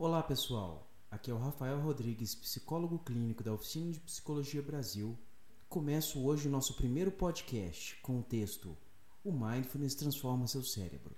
Olá pessoal, aqui é o Rafael Rodrigues, psicólogo clínico da Oficina de Psicologia Brasil. Começo hoje o nosso primeiro podcast com o texto O Mindfulness Transforma Seu Cérebro.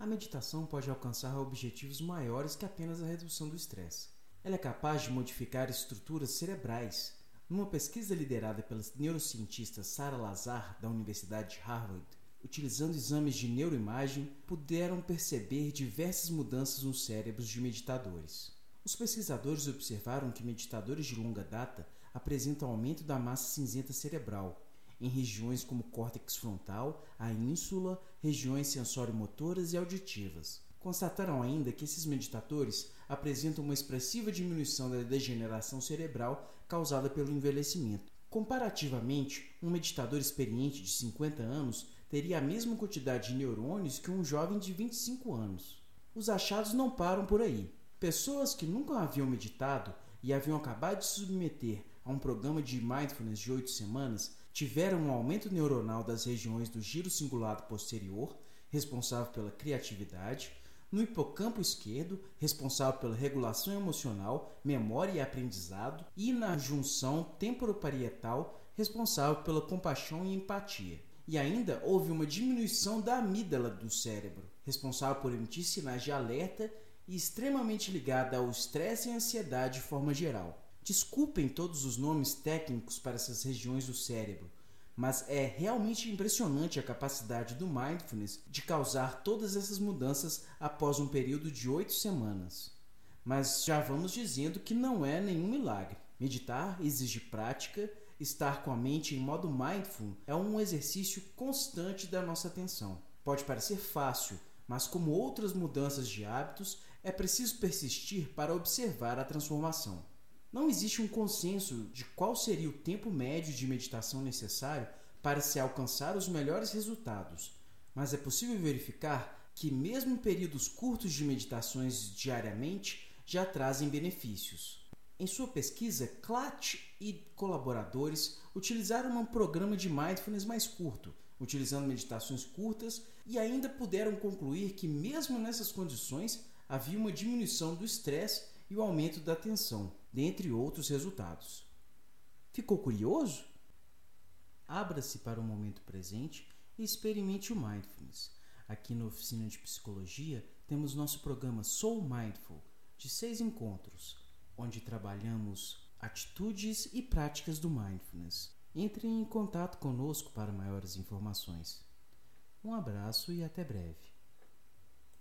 A meditação pode alcançar objetivos maiores que apenas a redução do estresse. Ela é capaz de modificar estruturas cerebrais. Numa pesquisa liderada pela neurocientista Sarah Lazar, da Universidade de Harvard, utilizando exames de neuroimagem, puderam perceber diversas mudanças nos cérebros de meditadores. Os pesquisadores observaram que meditadores de longa data apresentam aumento da massa cinzenta cerebral em regiões como córtex frontal, a ínsula, regiões sensório-motoras e auditivas. Constataram ainda que esses meditadores apresentam uma expressiva diminuição da degeneração cerebral causada pelo envelhecimento. Comparativamente, um meditador experiente de 50 anos teria a mesma quantidade de neurônios que um jovem de 25 anos. Os achados não param por aí. Pessoas que nunca haviam meditado e haviam acabado de se submeter a um programa de mindfulness de 8 semanas tiveram um aumento neuronal das regiões do giro cingulado posterior, responsável pela criatividade, no hipocampo esquerdo, responsável pela regulação emocional, memória e aprendizado, e na junção temporoparietal, responsável pela compaixão e empatia. E ainda houve uma diminuição da amígdala do cérebro, responsável por emitir sinais de alerta e extremamente ligada ao estresse e ansiedade de forma geral. Desculpem todos os nomes técnicos para essas regiões do cérebro, mas é realmente impressionante a capacidade do mindfulness de causar todas essas mudanças após um período de oito semanas. Mas já vamos dizendo que não é nenhum milagre. Meditar exige prática Estar com a mente em modo mindful é um exercício constante da nossa atenção. Pode parecer fácil, mas como outras mudanças de hábitos, é preciso persistir para observar a transformação. Não existe um consenso de qual seria o tempo médio de meditação necessário para se alcançar os melhores resultados, mas é possível verificar que, mesmo períodos curtos de meditações diariamente, já trazem benefícios. Em sua pesquisa, Clatch e colaboradores utilizaram um programa de mindfulness mais curto, utilizando meditações curtas, e ainda puderam concluir que, mesmo nessas condições, havia uma diminuição do estresse e o aumento da atenção, dentre outros resultados. Ficou curioso? Abra-se para o momento presente e experimente o mindfulness. Aqui na oficina de psicologia temos nosso programa Soul Mindful, de seis encontros onde trabalhamos atitudes e práticas do mindfulness. Entre em contato conosco para maiores informações. Um abraço e até breve.